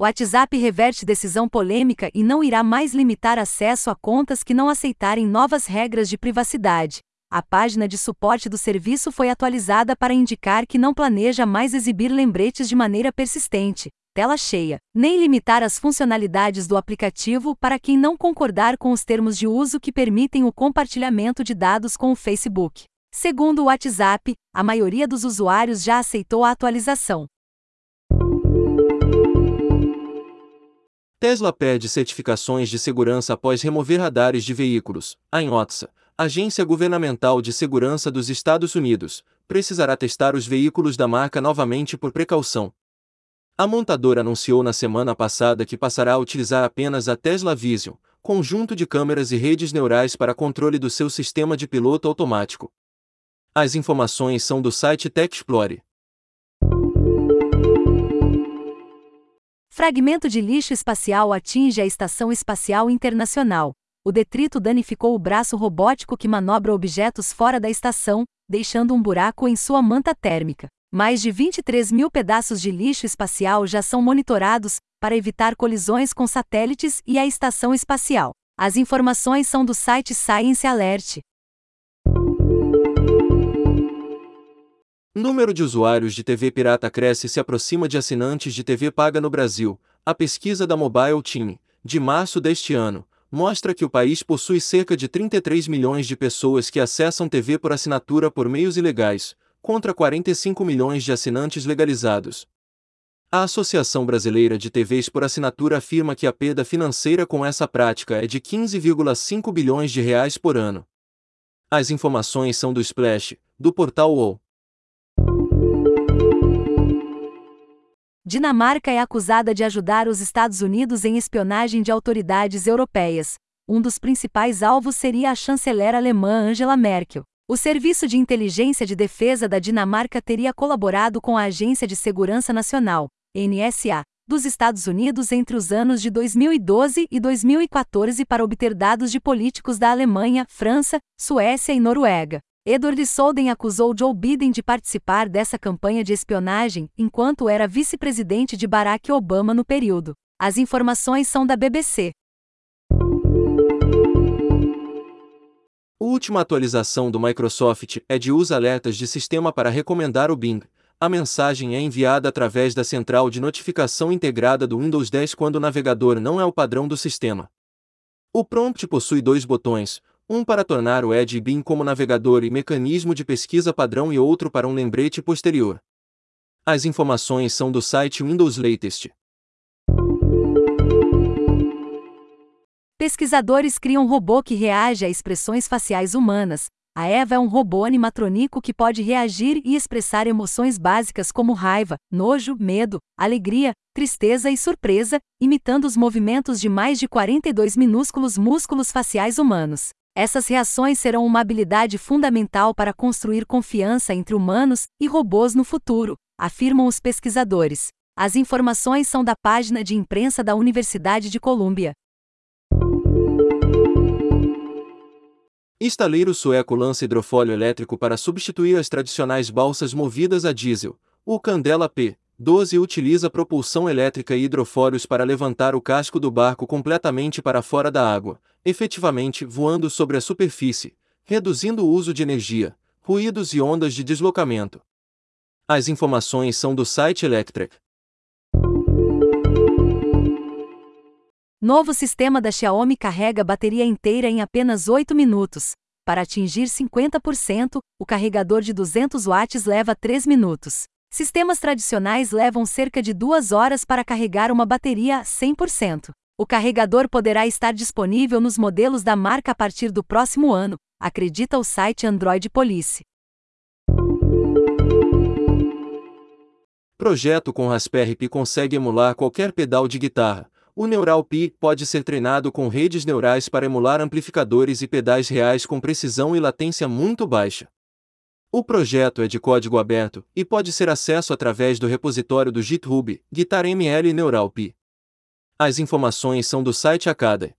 O WhatsApp reverte decisão polêmica e não irá mais limitar acesso a contas que não aceitarem novas regras de privacidade. A página de suporte do serviço foi atualizada para indicar que não planeja mais exibir lembretes de maneira persistente, tela cheia, nem limitar as funcionalidades do aplicativo para quem não concordar com os termos de uso que permitem o compartilhamento de dados com o Facebook. Segundo o WhatsApp, a maioria dos usuários já aceitou a atualização. Tesla perde certificações de segurança após remover radares de veículos. A INOTSA, Agência Governamental de Segurança dos Estados Unidos, precisará testar os veículos da marca novamente por precaução. A montadora anunciou na semana passada que passará a utilizar apenas a Tesla Vision, conjunto de câmeras e redes neurais para controle do seu sistema de piloto automático. As informações são do site Tech Fragmento de lixo espacial atinge a Estação Espacial Internacional. O detrito danificou o braço robótico que manobra objetos fora da estação, deixando um buraco em sua manta térmica. Mais de 23 mil pedaços de lixo espacial já são monitorados para evitar colisões com satélites e a estação espacial. As informações são do site Science Alert. Número de usuários de TV pirata cresce e se aproxima de assinantes de TV paga no Brasil. A pesquisa da Mobile Team, de março deste ano, mostra que o país possui cerca de 33 milhões de pessoas que acessam TV por assinatura por meios ilegais, contra 45 milhões de assinantes legalizados. A Associação Brasileira de TVs por Assinatura afirma que a perda financeira com essa prática é de 15,5 bilhões de reais por ano. As informações são do Splash, do portal UOL. Dinamarca é acusada de ajudar os Estados Unidos em espionagem de autoridades europeias. Um dos principais alvos seria a chanceler alemã Angela Merkel. O Serviço de Inteligência de Defesa da Dinamarca teria colaborado com a Agência de Segurança Nacional, NSA, dos Estados Unidos entre os anos de 2012 e 2014 para obter dados de políticos da Alemanha, França, Suécia e Noruega. Edward Snowden acusou Joe Biden de participar dessa campanha de espionagem enquanto era vice-presidente de Barack Obama no período. As informações são da BBC. Última atualização do Microsoft é de uso alertas de sistema para recomendar o Bing. A mensagem é enviada através da central de notificação integrada do Windows 10 quando o navegador não é o padrão do sistema. O prompt possui dois botões, um para tornar o Edge Bin como navegador e mecanismo de pesquisa padrão e outro para um lembrete posterior. As informações são do site Windows Latest. Pesquisadores criam um robô que reage a expressões faciais humanas. A Eva é um robô animatrônico que pode reagir e expressar emoções básicas como raiva, nojo, medo, alegria, tristeza e surpresa, imitando os movimentos de mais de 42 minúsculos músculos faciais humanos. Essas reações serão uma habilidade fundamental para construir confiança entre humanos e robôs no futuro, afirmam os pesquisadores. As informações são da página de imprensa da Universidade de Colômbia. Estaleiro sueco lança hidrofólio elétrico para substituir as tradicionais balsas movidas a diesel. O Candela P. 12 utiliza propulsão elétrica e hidrofólios para levantar o casco do barco completamente para fora da água, efetivamente voando sobre a superfície, reduzindo o uso de energia, ruídos e ondas de deslocamento. As informações são do site Electrek. Novo sistema da Xiaomi carrega bateria inteira em apenas 8 minutos. Para atingir 50%, o carregador de 200 watts leva 3 minutos. Sistemas tradicionais levam cerca de duas horas para carregar uma bateria a 100%. O carregador poderá estar disponível nos modelos da marca a partir do próximo ano, acredita o site Android Police. Projeto com Raspberry Pi consegue emular qualquer pedal de guitarra. O Neural Pi pode ser treinado com redes neurais para emular amplificadores e pedais reais com precisão e latência muito baixa. O projeto é de código aberto e pode ser acesso através do repositório do GitHub, GuitarML e NeuralPi. As informações são do site Academy.